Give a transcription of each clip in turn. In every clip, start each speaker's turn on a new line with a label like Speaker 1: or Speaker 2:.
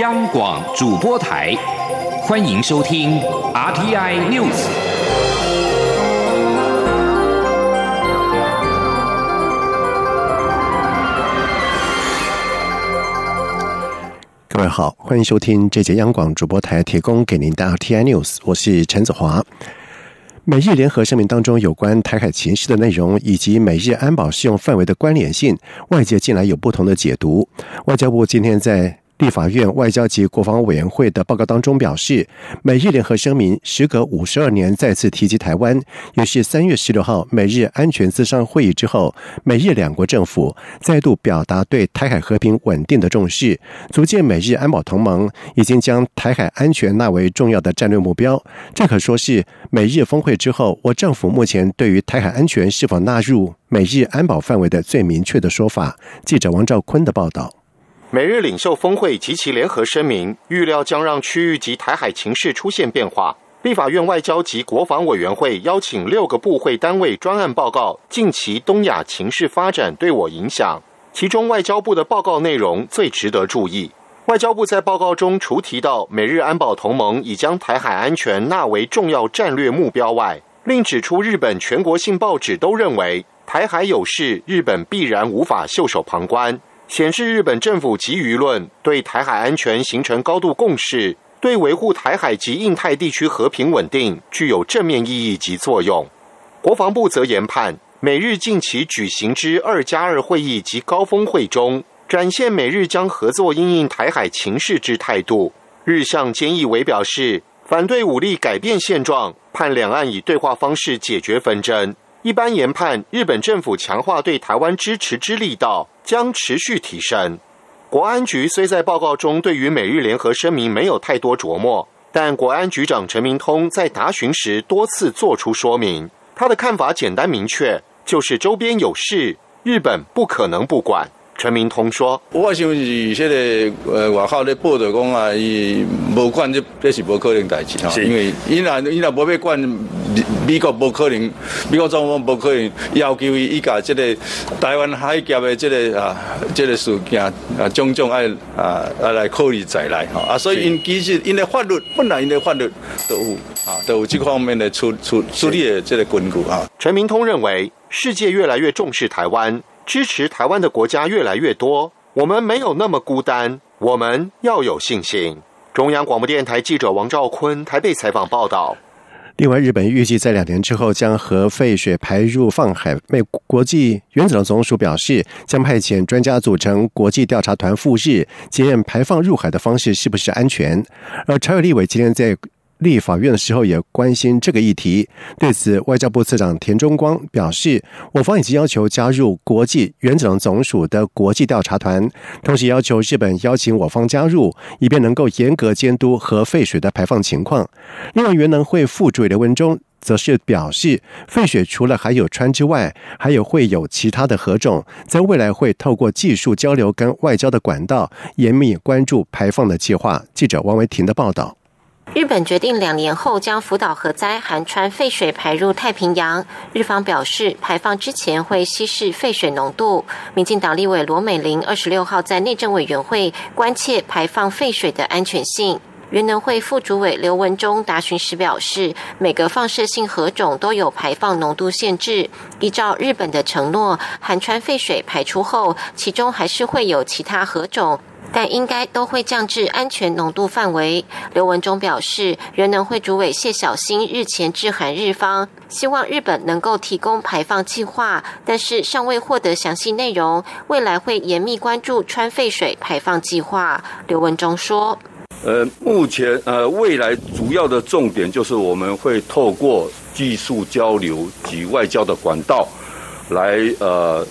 Speaker 1: 央广主播台，欢迎收听 RTI News。
Speaker 2: 各位好，欢迎收听这节央广主播台提供给您的 RTI News，我是陈子华。美日联合声明当中有关台海情势的内容，以及美日安保适用范围的关联性，外界近来有不同的解读。外交部今天在。立法院外交及国防委员会的报告当中表示，美日联合声明时隔五十二年再次提及台湾，也是三月十六号美日安全咨商会议之后，美日两国政府再度表达对台海和平稳定的重视，足见美日安保同盟已经将台海安全纳为重要的战略目标。这可说是美日峰会之后，我政府目前对于台海安全是否纳入美日安保范围的最明确的说法。记者王兆坤的报道。
Speaker 3: 美日领袖峰会及其联合声明，预料将让区域及台海情势出现变化。立法院外交及国防委员会邀请六个部会单位专案报告近期东亚情势发展对我影响，其中外交部的报告内容最值得注意。外交部在报告中除提到美日安保同盟已将台海安全纳为重要战略目标外，另指出日本全国性报纸都认为台海有事，日本必然无法袖手旁观。显示日本政府及舆论对台海安全形成高度共识，对维护台海及印太地区和平稳定具有正面意义及作用。国防部则研判，美日近期举行之二加二会议及高峰会中，展现美日将合作应应台海情势之态度。日向菅义伟表示，反对武力改变现状，判两岸以对话方式解决纷争。一般研判，日本政府强化对台湾支持之力道将持续提升。国安局虽在报告中对于美日联合声明没有太多琢磨，但国安局长陈明通在答询时多次做出说明，他的看法简单明确，就是周边有事，日本不可能不管。陈明通说：“
Speaker 4: 我想是这个呃外口咧报道讲啊，伊无管这这是无可能代志哈，因为伊若伊若无要管美国无可能，美国总统无可能要求伊伊甲这个台湾海峡的这个啊这个事件啊种种爱啊啊来考虑再来哈啊，所以因其实因的法律本来因的法律都有啊都有这方面的处处处理的这个根据啊。”
Speaker 3: 陈明通认为，世界越来越重视台湾。支持台湾的国家越来越多，我们没有那么孤单，我们要有信心。中央广播电台记者王兆坤台北采访报道。
Speaker 2: 另外，日本预计在两年之后将核废水排入放海。美国际原子能总署表示，将派遣专家组成国际调查团赴日检验排放入海的方式是不是安全。而朝野立委今天在。立法院的时候也关心这个议题，对此，外交部次长田中光表示，我方已经要求加入国际原子能总署的国际调查团，同时要求日本邀请我方加入，以便能够严格监督核废水的排放情况。另外，原能会副主委刘文中则是表示，废水除了含有氚之外，还有会有其他的核种，在未来会透过技术交流跟外交的管道，严密关注排放的计划。记者王维婷的报道。
Speaker 5: 日本决定两年后将福岛核灾含氚废水排入太平洋。日方表示，排放之前会稀释废水浓度。民进党立委罗美玲二十六号在内政委员会关切排放废水的安全性。原能会副主委刘文忠答询时表示，每个放射性核种都有排放浓度限制。依照日本的承诺，含氚废水排出后，其中还是会有其他核种。但应该都会降至安全浓度范围。刘文忠表示，原能会主委谢小新日前致函日方，希望日本能够提供排放计划，但是尚未获得详细内容。未来会严密关注川废水排放计划。刘文忠说：“
Speaker 4: 呃，目前呃，未来主要的重点就是我们会透过技术交流及外交的管道，来呃，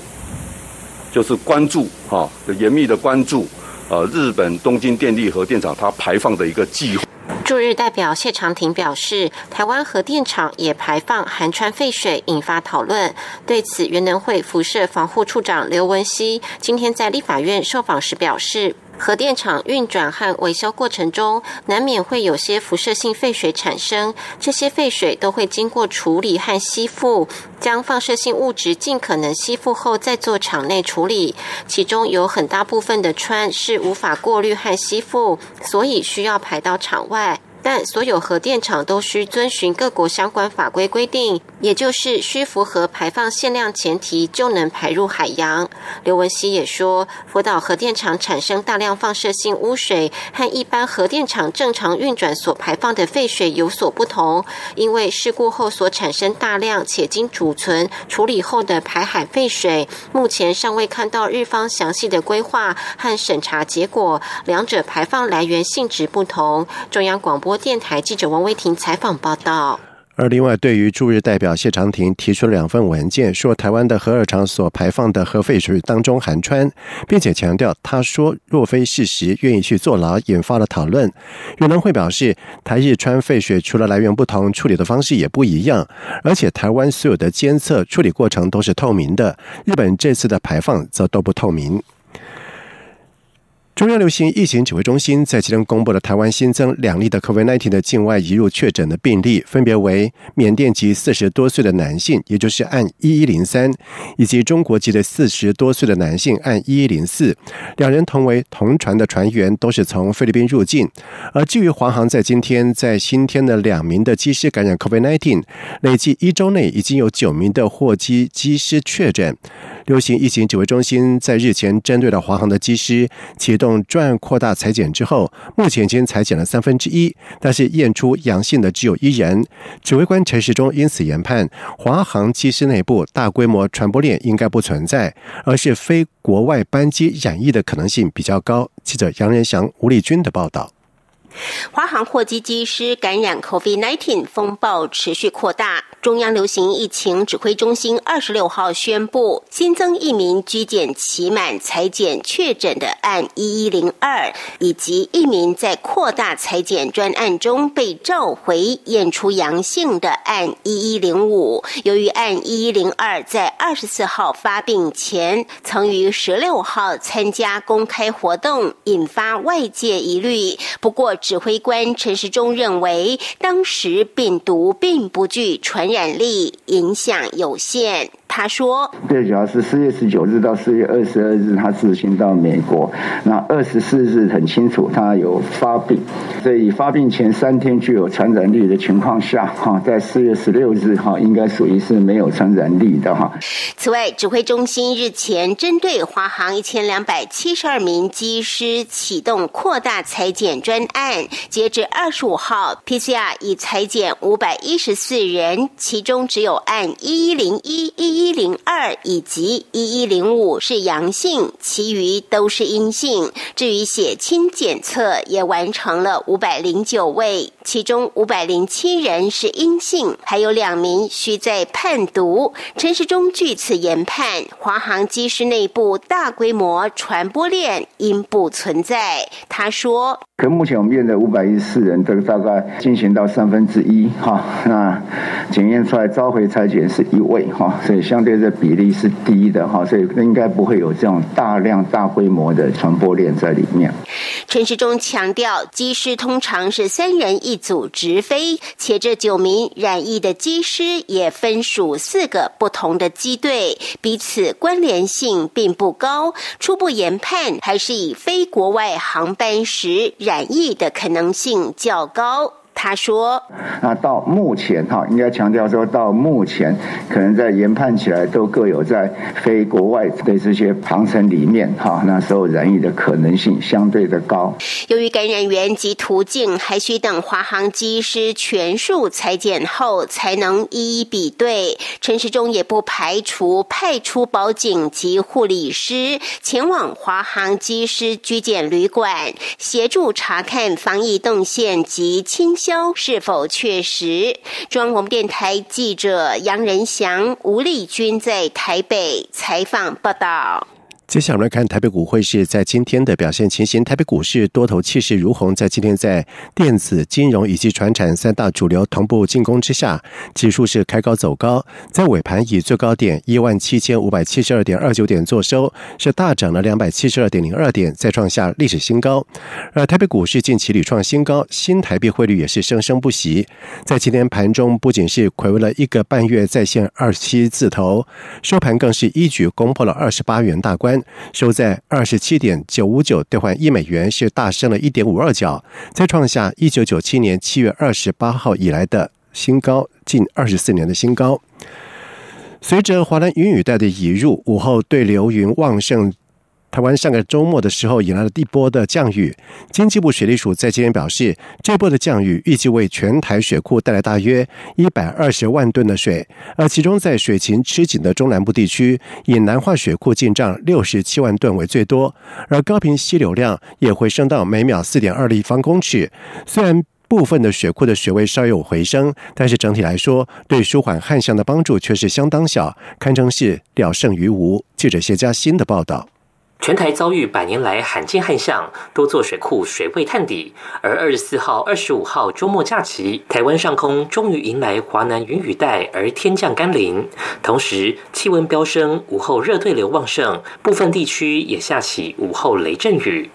Speaker 4: 就是关注哈，严密的关注。”呃，日本东京电力核电厂它排放的一个计划。
Speaker 5: 驻日代表谢长廷表示，台湾核电厂也排放含川废水，引发讨论。对此，原能会辐射防护处长刘文熙今天在立法院受访时表示，核电厂运转和维修过程中，难免会有些辐射性废水产生。这些废水都会经过处理和吸附，将放射性物质尽可能吸附后再做场内处理。其中有很大部分的氚是无法过滤和吸附，所以需要排到场外。但所有核电厂都需遵循各国相关法规规定，也就是需符合排放限量前提就能排入海洋。刘文熙也说，福岛核电厂产生大量放射性污水，和一般核电厂正常运转所排放的废水有所不同，因为事故后所产生大量且经储存处理后的排海废水，目前尚未看到日方详细的规划和审查结果，两者排放来源性质不同。中央广播。电台记者王威婷采访报道。
Speaker 2: 而另外，对于驻日代表谢长廷提出了两份文件，说台湾的核二厂所排放的核废水当中含氚，并且强调他说若非事实，愿意去坐牢，引发了讨论。越南会表示，台日氚废水除了来源不同，处理的方式也不一样，而且台湾所有的监测处理过程都是透明的，日本这次的排放则都不透明。中央流行疫情指挥中心在今天公布了台湾新增两例的 COVID-19 的境外移入确诊的病例，分别为缅甸籍四十多岁的男性，也就是按一一零三，以及中国籍的四十多岁的男性按一一零四。两人同为同船的船员，都是从菲律宾入境。而至于华航在今天在新添的两名的机师感染 COVID-19，累计一周内已经有九名的货机机师确诊。流行疫情指挥中心在日前针对了华航的机师启动专扩大裁剪之后，目前已经裁剪了三分之一，但是验出阳性的只有一人。指挥官陈时中因此研判，华航机师内部大规模传播链应该不存在，而是非国外班机染疫的可能性比较高。记者杨仁祥、吴立军的报道。
Speaker 6: 华航货机机师感染 COVID-19 风暴持续扩大。中央流行疫情指挥中心二十六号宣布，新增一名居检期满裁检确诊的案一一零二，以及一名在扩大裁检专案中被召回验出阳性的案一一零五。由于案一一零二在二十四号发病前曾于十六号参加公开活动，引发外界疑虑。不过，指挥官陈时中认为，当时病毒并不具传染力，影响有限。他说：“
Speaker 7: 最主要是四月十九日到四月二十二日，他自行到美国。那二十四日很清楚，他有发病，所以发病前三天具有传染力的情况下，哈，在四月十六日哈，应该属于是没有传染力的哈。
Speaker 6: 此外，指挥中心日前针对华航一千两百七十二名机师启动扩大裁减专案，截至二十五号，PCR 已裁减五百一十四人，其中只有按一一零一一一。”一零二以及一一零五是阳性，其余都是阴性。至于血清检测也完成了五百零九位，其中五百零七人是阴性，还有两名需在判读。陈时中据此研判，华航机师内部大规模传播链应不存在。他说：“
Speaker 7: 可目前我们验的五百一十四人，这个大概进行到三分之一哈，那检验出来召回裁剪是一位哈，所以。”相对的比例是低的哈，所以应该不会有这种大量大规模的传播链在里面。
Speaker 6: 陈时中强调，机师通常是三人一组直飞，且这九名染疫的机师也分属四个不同的机队，彼此关联性并不高。初步研判，还是以非国外航班时染疫的可能性较高。他说：“
Speaker 7: 那到目前哈，应该强调说到目前，可能在研判起来都各有在非国外的这些航程里面哈，那时候染疫的可能性相对的高。
Speaker 6: 由于感染源及途径还需等华航机师全数裁剪后才能一一比对，陈时中也不排除派出保警及护理师前往华航机师居检旅馆，协助查看防疫动线及清。”消是否确实？中央广播电台记者杨仁祥、吴丽君在台北采访报道。
Speaker 2: 接下来来看台北股汇市在今天的表现情形。台北股市多头气势如虹，在今天在电子、金融以及船产三大主流同步进攻之下，指数是开高走高，在尾盘以最高点一万七千五百七十二点二九点作收，是大涨了两百七十二点零二点，再创下历史新高。而台北股市近期屡创新高，新台币汇率也是生生不息，在今天盘中不仅是回味了一个半月再现二七字头，收盘更是一举攻破了二十八元大关。收在二十七点九五九兑换一美元，是大升了一点五二角，再创下一九九七年七月二十八号以来的新高，近二十四年的新高。随着华南云雨带的移入，午后对流云旺盛。台湾上个周末的时候迎来了第一波的降雨，经济部水利署在今天表示，这波的降雨预计为全台水库带来大约一百二十万吨的水，而其中在水情吃紧的中南部地区，以南化水库进账六十七万吨为最多，而高频溪流量也回升到每秒四点二立方公尺。虽然部分的水库的水位稍有回升，但是整体来说，对舒缓旱象的帮助却是相当小，堪称是了胜于无。记者谢佳欣的报道。
Speaker 8: 全台遭遇百年来罕见旱象，多座水库水位探底。而二十四号、二十五号周末假期，台湾上空终于迎来华南云雨带，而天降甘霖。同时，气温飙升，午后热对流旺盛，部分地区也下起午后雷阵雨。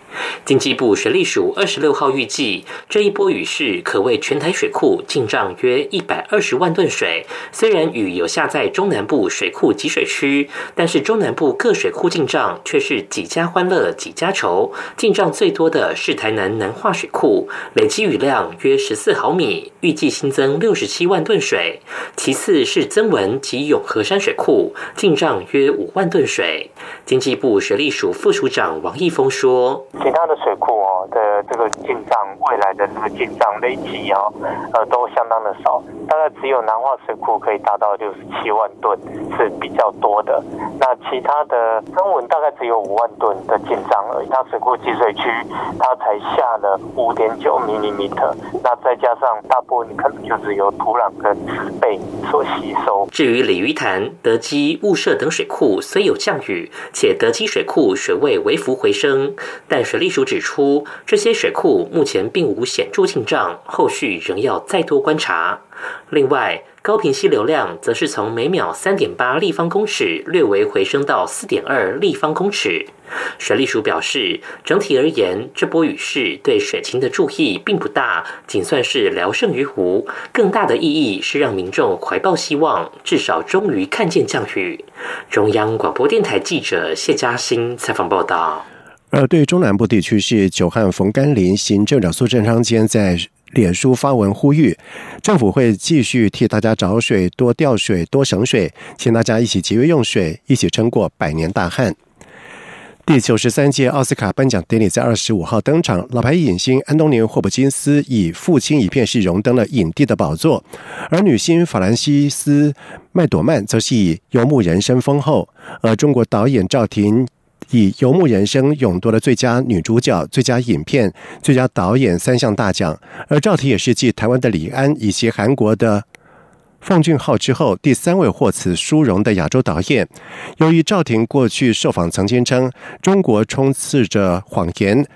Speaker 8: 经济部水利署二十六号预计，这一波雨势可为全台水库进账约一百二十万吨水。虽然雨有下在中南部水库集水区，但是中南部各水库进账却是几家欢乐几家愁。进账最多的是台南南化水库，累积雨量约十四毫米，预计新增六十七万吨水。其次是增文及永和山水库，进账约五万吨水。经济部水利署副署长王义峰说。
Speaker 9: 其他的水库哦的这个进账，未来的这个进账累积啊，呃，都相当的少，大概只有南化水库可以达到六十七万吨是比较多的。那其他的增文大概只有五万吨的进账而已。它水库集水区它才下了五点九毫米米特，那再加上大部分可能就只有土壤跟植被所吸收。
Speaker 8: 至于鲤鱼潭、德基、雾社等水库虽有降雨，且德基水库水位微幅回升，但水利署指出，这些水库目前并无显著进账，后续仍要再多观察。另外，高频溪流量则是从每秒三点八立方公尺略微回升到四点二立方公尺。水利署表示，整体而言，这波雨势对水情的注意并不大，仅算是聊胜于无。更大的意义是让民众怀抱希望，至少终于看见降雨。中央广播电台记者谢嘉欣采访报道。
Speaker 2: 而对中南部地区是久旱逢甘霖，行政长苏贞昌今天在脸书发文呼吁，政府会继续替大家找水，多调水，多省水，请大家一起节约用水，一起撑过百年大旱。第九十三届奥斯卡颁奖典礼在二十五号登场，老牌影星安东尼·霍普金斯以《父亲》一片是荣登了影帝的宝座，而女星法兰西斯·麦朵曼则是以《游牧人生》封后，而中国导演赵婷。以《游牧人生》勇夺了最佳女主角、最佳影片、最佳导演三项大奖，而赵婷也是继台湾的李安以及韩国的奉俊昊之后第三位获此殊荣的亚洲导演。由于赵婷过去受访曾经称，中国充斥着谎言。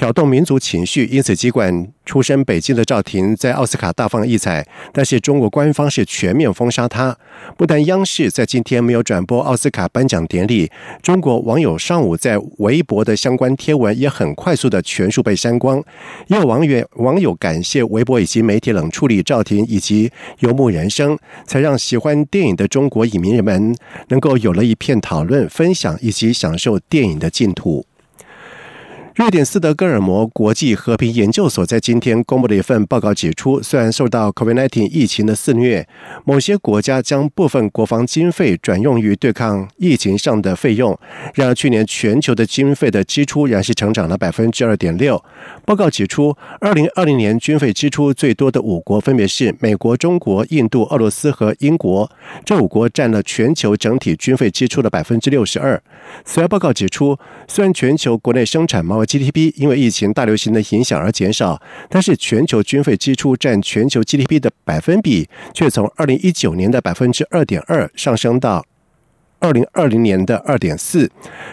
Speaker 2: 挑动民族情绪，因此尽管出身北京的赵婷在奥斯卡大放异彩，但是中国官方是全面封杀她。不但央视在今天没有转播奥斯卡颁奖典礼，中国网友上午在微博的相关贴文也很快速的全数被删光。也有网友网友感谢微博以及媒体冷处理赵婷以及《游牧人生》，才让喜欢电影的中国影迷人们能够有了一片讨论、分享以及享受电影的净土。瑞典斯德哥尔摩国际和平研究所在今天公布的一份报告指出，虽然受到 COVID-19 疫情的肆虐，某些国家将部分国防经费转用于对抗疫情上的费用，然而去年全球的经费的支出仍是成长了百分之二点六。报告指出，二零二零年军费支出最多的五国分别是美国、中国、印度、俄罗斯和英国，这五国占了全球整体军费支出的百分之六十二。此外，报告指出，虽然全球国内生产毛 GDP 因为疫情大流行的影响而减少，但是全球军费支出占全球 GDP 的百分比却从二零一九年的百分之二点二上升到二零二零年的二点四。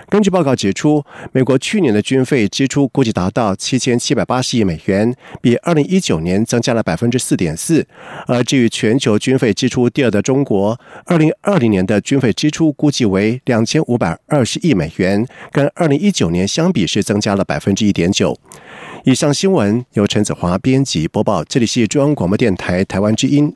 Speaker 2: 根据报告指出，美国去年的军费支出估计达到七千七百八十亿美元，比二零一九年增加了百分之四点四。而至于全球军费支出第二的中国，二零二零年的军费支出估计为两千五百二十亿美元，跟二零一九年相比是增加了百分之一点九。以上新闻由陈子华编辑播报，这里是中央广播电台台湾之音。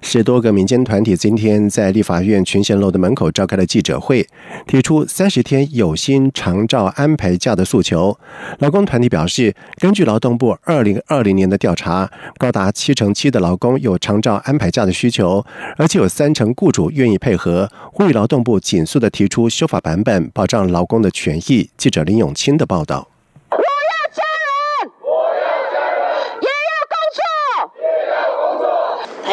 Speaker 2: 十多个民间团体今天在立法院群贤楼的门口召开了记者会，提出三十天有薪长照安排假的诉求。劳工团体表示，根据劳动部二零二零年的调查，高达七成七的劳工有长照安排假的需求，而且有三成雇主愿意配合，呼吁劳动部紧速的提出修法版本，保障劳工的权益。记者林永清的报道。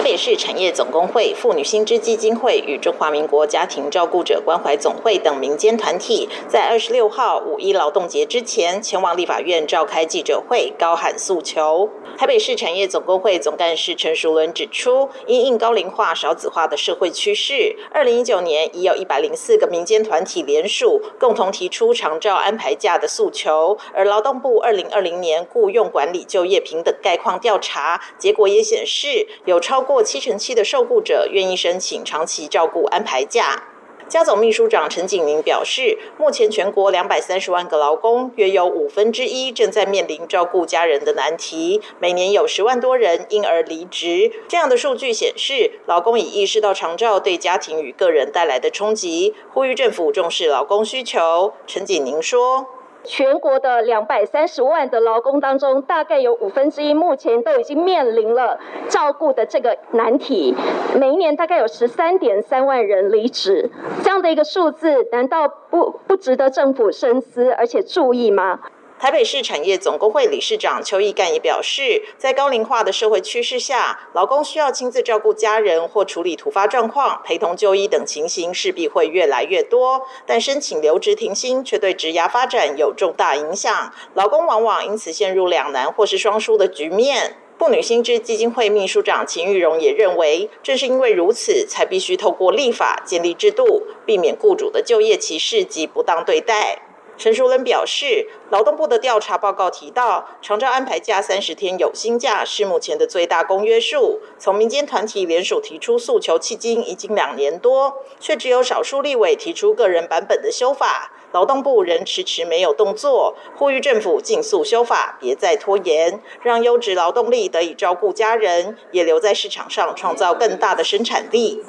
Speaker 10: 北市产业总工会、妇女新知基金会与中华民国家庭照顾者关怀总会等民间团体，在二十六号五一劳动节之前，前往立法院召开记者会，高喊诉求。台北市产业总工会总干事陈淑伦指出，因应高龄化、少子化的社会趋势，二零一九年已有一百零四个民间团体联署，共同提出长照安排假的诉求。而劳动部二零二零年雇用管理就业平等概况调查结果也显示，有超过七成七的受雇者愿意申请长期照顾安排假。家总秘书长陈景明表示，目前全国两百三十万个劳工，约有五分之一正在面临照顾家人的难题，每年有十万多人因而离职。这样的数据显示，劳工已意识到长照对家庭与个人带来的冲击，呼吁政府重视劳工需求。陈景明说。
Speaker 11: 全国的两百三十万的劳工当中，大概有五分之一目前都已经面临了照顾的这个难题。每一年大概有十三点三万人离职，这样的一个数字，难道不不值得政府深思而且注意吗？
Speaker 10: 台北市产业总工会理事长邱义干也表示，在高龄化的社会趋势下，劳工需要亲自照顾家人或处理突发状况、陪同就医等情形势必会越来越多。但申请留职停薪却对职涯发展有重大影响，劳工往往因此陷入两难或是双输的局面。妇女薪资基金会秘书长秦玉荣也认为，正是因为如此，才必须透过立法建立制度，避免雇主的就业歧视及不当对待。陈淑伦表示，劳动部的调查报告提到，长照安排假三十天有薪假是目前的最大公约数。从民间团体联署提出诉求迄今已经两年多，却只有少数立委提出个人版本的修法，劳动部仍迟迟没有动作，呼吁政府尽速修法，别再拖延，让优质劳动力得以照顾家人，也留在市场上创造更大的生产力。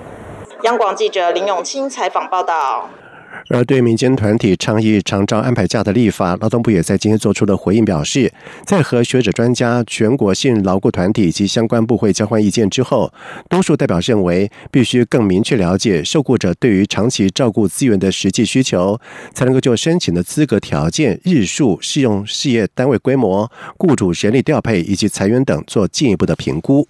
Speaker 10: 央广记者林永清采访报道。
Speaker 2: 而对民间团体倡议长照安排假的立法，劳动部也在今天做出了回应，表示在和学者专家、全国性劳雇团体及相关部会交换意见之后，多数代表认为，必须更明确了解受雇者对于长期照顾资源的实际需求，才能够就申请的资格条件、日数、适用事业单位规模、雇主人力调配以及裁员等做进一步的评估。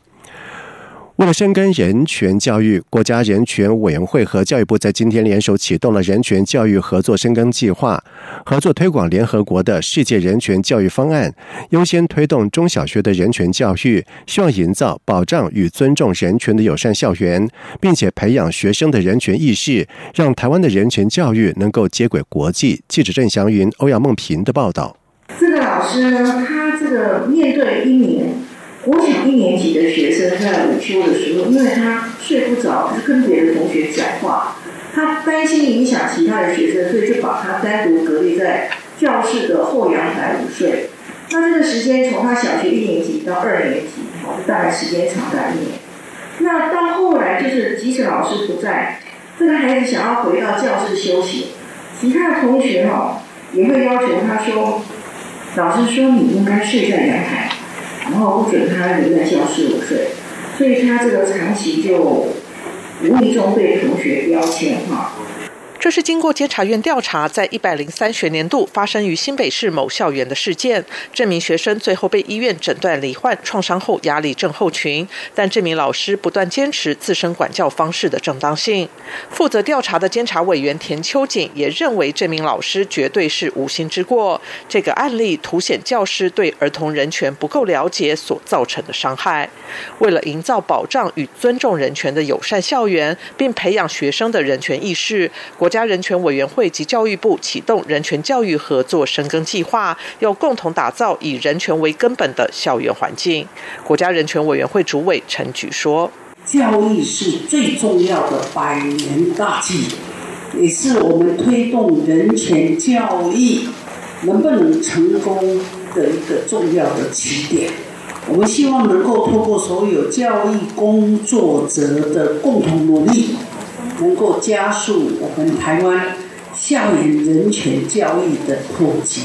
Speaker 2: 为了深耕人权教育，国家人权委员会和教育部在今天联手启动了人权教育合作深耕计划，合作推广联合国的世界人权教育方案，优先推动中小学的人权教育，希望营造保障与尊重人权的友善校园，并且培养学生的人权意识，让台湾的人权教育能够接轨国际。记者郑祥云、欧阳梦平的报道。
Speaker 12: 这个老师呢，他这个面对一年。我想一年级的学生在午休的时候，因为他睡不着，就跟别的同学讲话，他担心影响其他的学生，所以就把他单独隔离在教室的后阳台午睡。那这个时间从他小学一年级到二年级，大概时间长达一年。那到后来就是，即使老师不在，这个孩子想要回到教室休息，其他的同学哈也会要求他说，老师说你应该睡在阳台。然后不准他留在教室午睡，所以他这个长期就无意中被同学标签化。
Speaker 13: 这是经过监察院调查，在一百零三学年度发生于新北市某校园的事件。这名学生最后被医院诊断罹患创伤后压力症候群，但这名老师不断坚持自身管教方式的正当性。负责调查的监察委员田秋瑾也认为，这名老师绝对是无心之过。这个案例凸显教师对儿童人权不够了解所造成的伤害。为了营造保障与尊重人权的友善校园，并培养学生的人权意识。国家人权委员会及教育部启动人权教育合作深耕计划，要共同打造以人权为根本的校园环境。国家人权委员会主委陈菊说：“
Speaker 14: 教育是最重要的百年大计，也是我们推动人权教育能不能成功的一个重要的起点。我们希望能够透过所有教育工作者的共同努力。”能够加速我们台湾校园人权教育的普及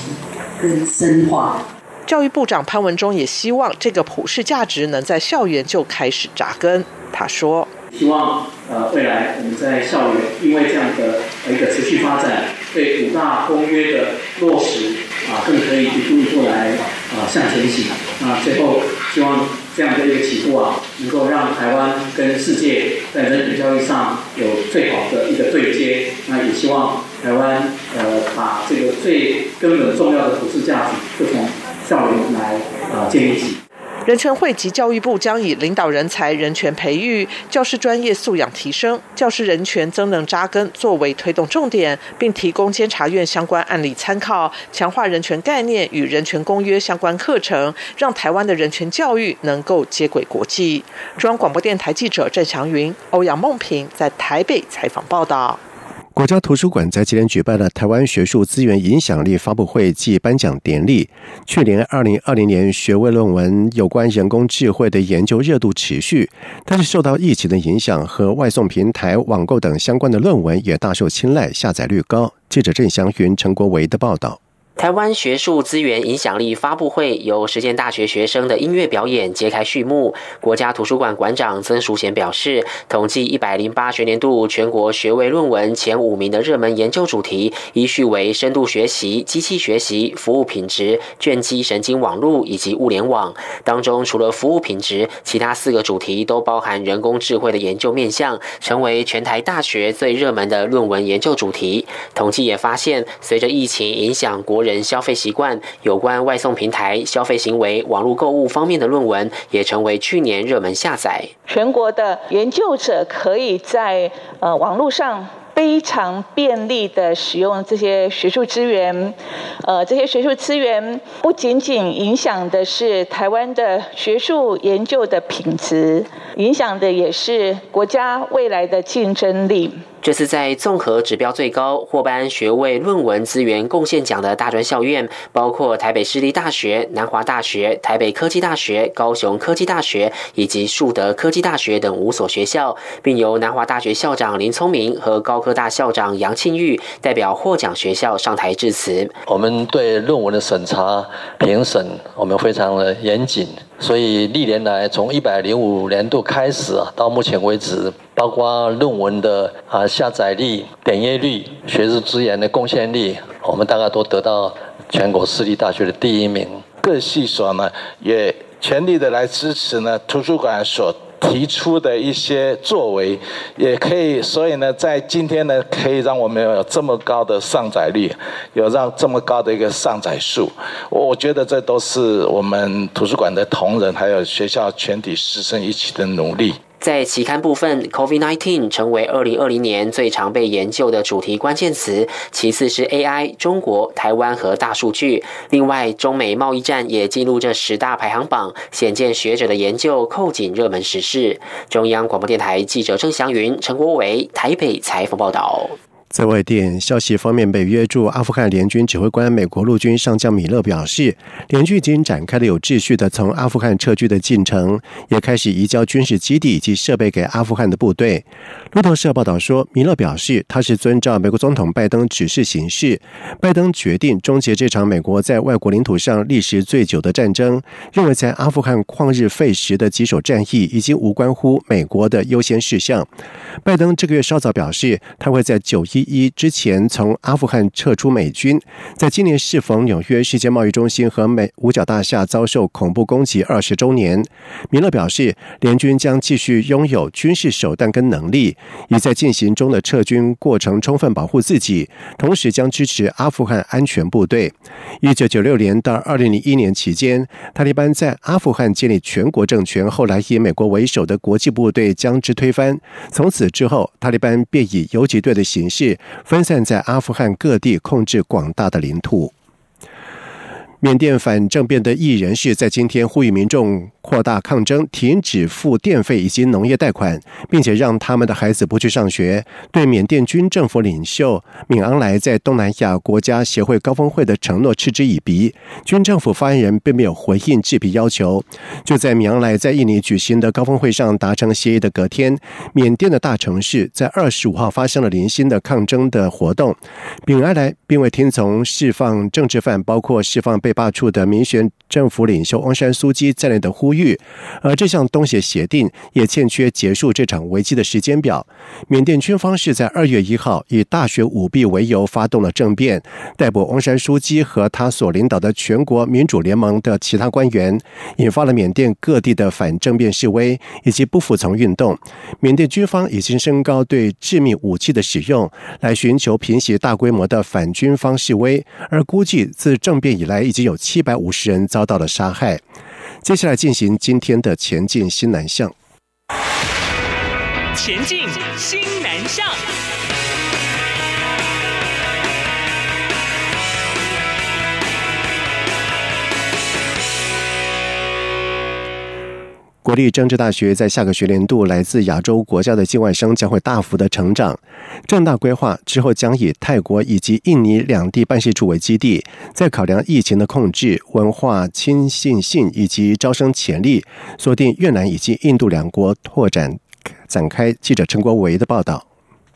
Speaker 14: 跟深化。
Speaker 13: 教育部长潘文忠也希望这个普世价值能在校园就开始扎根。他说：“
Speaker 15: 希望呃未来我们在校园，因为这样的一个持续发展，对五大公约的落实啊，更可以一步一步来啊向前行。那最后希望。”这样的一个起步啊，能够让台湾跟世界在人权教育上有最好的一个对接。那也希望台湾呃把这个最根本重要的普世价值，就从校园来啊建立起。
Speaker 13: 人权会及教育部将以领导人才、人权培育、教师专业素养提升、教师人权增能扎根作为推动重点，并提供监察院相关案例参考，强化人权概念与人权公约相关课程，让台湾的人权教育能够接轨国际。中央广播电台记者郑祥云、欧阳梦平在台北采访报道。
Speaker 2: 国家图书馆在今天举办了台湾学术资源影响力发布会暨颁奖典礼。去年二零二零年学位论文有关人工智慧的研究热度持续，但是受到疫情的影响和外送平台网购等相关的论文也大受青睐，下载率高。记者郑祥云、陈国维的报道。
Speaker 16: 台湾学术资源影响力发布会由实践大学学生的音乐表演揭开序幕。国家图书馆馆长曾淑贤表示，统计一百零八学年度全国学位论文前五名的热门研究主题，依序为深度学习、机器学习、服务品质、卷积神经网络以及物联网。当中，除了服务品质，其他四个主题都包含人工智慧的研究面向，成为全台大学最热门的论文研究主题。统计也发现，随着疫情影响国人。消费习惯有关外送平台消费行为、网络购物方面的论文，也成为去年热门下载。
Speaker 17: 全国的研究者可以在呃网络上非常便利的使用这些学术资源，呃，这些学术资源不仅仅影响的是台湾的学术研究的品质，影响的也是国家未来的竞争力。
Speaker 16: 这次在综合指标最高获颁学位论文资源贡献奖的大专校院，包括台北市立大学、南华大学、台北科技大学、高雄科技大学以及树德科技大学等五所学校，并由南华大学校长林聪明和高科大校长杨庆玉代表获奖学校上台致辞。
Speaker 18: 我们对论文的审查评审，我们非常的严谨。所以历年来，从一百零五年度开始啊，到目前为止，包括论文的啊下载率、点阅率、学术资源的贡献率，我们大概都得到全国私立大学的第一名。
Speaker 19: 各系所呢，也全力的来支持呢图书馆所。提出的一些作为，也可以，所以呢，在今天呢，可以让我们有这么高的上载率，有让这么高的一个上载数，我觉得这都是我们图书馆的同仁还有学校全体师生一起的努力。
Speaker 16: 在期刊部分，COVID-19 成为二零二零年最常被研究的主题关键词，其次是 AI、中国、台湾和大数据。另外，中美贸易战也进入这十大排行榜，显见学者的研究扣紧热门时事。中央广播电台记者郑祥云、陈国伟台北采访报道。
Speaker 2: 在外电消息方面，被约驻阿富汗联军指挥官美国陆军上将米勒表示，联军已经展开了有秩序的从阿富汗撤军的进程，也开始移交军事基地以及设备给阿富汗的部队。路透社报道说，米勒表示，他是遵照美国总统拜登指示行事。拜登决定终结这场美国在外国领土上历时最久的战争，认为在阿富汗旷日费时的棘手战役已经无关乎美国的优先事项。拜登这个月稍早表示，他会在九一。第一之前从阿富汗撤出美军，在今年适逢纽约世界贸易中心和美五角大厦遭受恐怖攻击二十周年，米勒表示，联军将继续拥有军事手段跟能力，以在进行中的撤军过程充分保护自己，同时将支持阿富汗安全部队。一九九六年到二零零一年期间，塔利班在阿富汗建立全国政权，后来以美国为首的国际部队将之推翻。从此此之后，塔利班便以游击队的形式分散在阿富汗各地，控制广大的领土。缅甸反政变的异人士在今天呼吁民众扩大抗争，停止付电费以及农业贷款，并且让他们的孩子不去上学。对缅甸军政府领袖敏昂莱在东南亚国家协会高峰会的承诺嗤之以鼻，军政府发言人并没有回应这笔要求。就在敏昂莱在印尼举行的高峰会上达成协议的隔天，缅甸的大城市在二十五号发生了零星的抗争的活动。敏昂莱并未听从释放政治犯，包括释放被。罢黜的民选政府领袖翁山苏基在内的呼吁，而这项东协协定也欠缺结束这场危机的时间表。缅甸军方是在二月一号以大学舞弊为由发动了政变，逮捕翁山苏基和他所领导的全国民主联盟的其他官员，引发了缅甸各地的反政变示威以及不服从运动。缅甸军方已经升高对致命武器的使用，来寻求平息大规模的反军方示威，而估计自政变以来已经。有七百五十人遭到了杀害。接下来进行今天的前进新南向。前进新南向。国立政治大学在下个学年度，来自亚洲国家的境外生将会大幅的成长。正大规划之后将以泰国以及印尼两地办事处为基地，在考量疫情的控制、文化亲信性以及招生潜力，锁定越南以及印度两国拓展展开。记者陈国维的报道。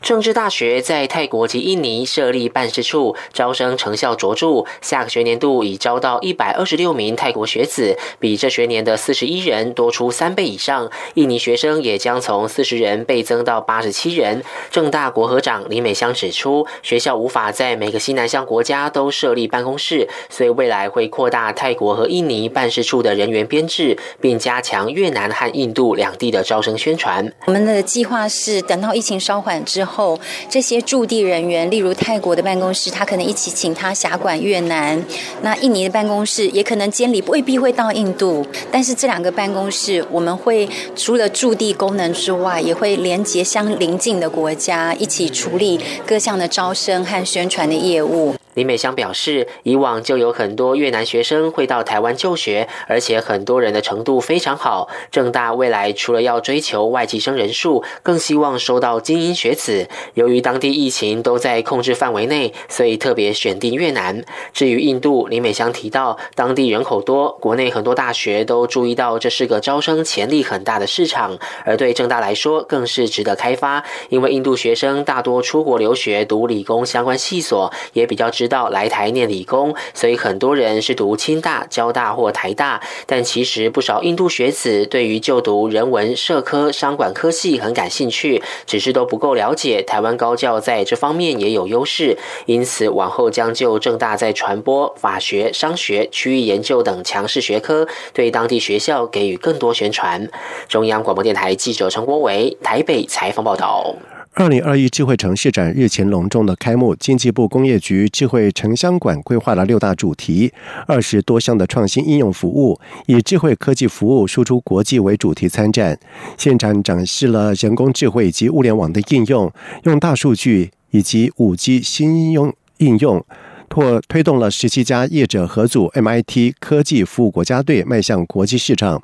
Speaker 16: 政治大学在泰国及印尼设立办事处，招生成效卓著。下个学年度已招到一百二十六名泰国学子，比这学年的四十一人多出三倍以上。印尼学生也将从四十人倍增到八十七人。正大国合长李美香指出，学校无法在每个西南向国家都设立办公室，所以未来会扩大泰国和印尼办事处的人员编制，并加强越南和印度两地的招生宣传。
Speaker 20: 我们的计划是等到疫情稍缓之后。后，这些驻地人员，例如泰国的办公室，他可能一起请他辖管越南；那印尼的办公室也可能监理，未必会到印度。但是这两个办公室，我们会除了驻地功能之外，也会连接相邻近的国家，一起处理各项的招生和宣传的业务。
Speaker 16: 李美香表示，以往就有很多越南学生会到台湾就学，而且很多人的程度非常好。正大未来除了要追求外籍生人数，更希望收到精英学子。由于当地疫情都在控制范围内，所以特别选定越南。至于印度，李美香提到，当地人口多，国内很多大学都注意到这是个招生潜力很大的市场，而对正大来说更是值得开发，因为印度学生大多出国留学读理工相关系所，也比较知。到来台念理工，所以很多人是读清大、交大或台大。但其实不少印度学子对于就读人文、社科、商管科系很感兴趣，只是都不够了解台湾高教在这方面也有优势。因此，往后将就正大在传播、法学、商学、区域研究等强势学科，对当地学校给予更多宣传。中央广播电台记者陈国伟台北采访报道。
Speaker 2: 二零二一智慧城市展日前隆重的开幕，经济部工业局智慧城乡馆规划了六大主题，二十多项的创新应用服务，以智慧科技服务输出国际为主题参展。现场展示了人工智慧以及物联网的应用，用大数据以及五 G 新应用应用。或推动了十七家业者合组 MIT 科技服务国家队迈向国际市场，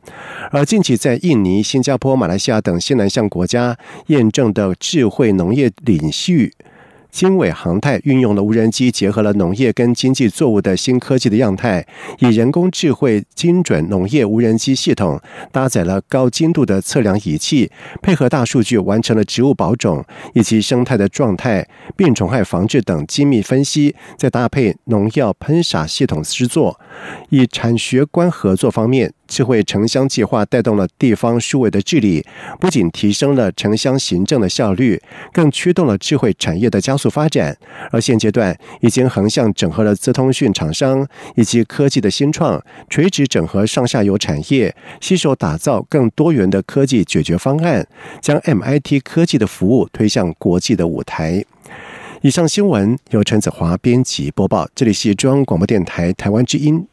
Speaker 2: 而近期在印尼、新加坡、马来西亚等西南向国家验证的智慧农业领域。经纬航太运用了无人机，结合了农业跟经济作物的新科技的样态，以人工智慧精准农业无人机系统搭载了高精度的测量仪器，配合大数据完成了植物保种以及生态的状态、病虫害防治等精密分析，再搭配农药喷洒系统制作。以产学官合作方面。智慧城乡计划带动了地方数位的治理，不仅提升了城乡行政的效率，更驱动了智慧产业的加速发展。而现阶段已经横向整合了资通讯厂商以及科技的新创，垂直整合上下游产业，携手打造更多元的科技解决方案，将 MIT 科技的服务推向国际的舞台。以上新闻由陈子华编辑播报，这里是中央广播电台台湾之音。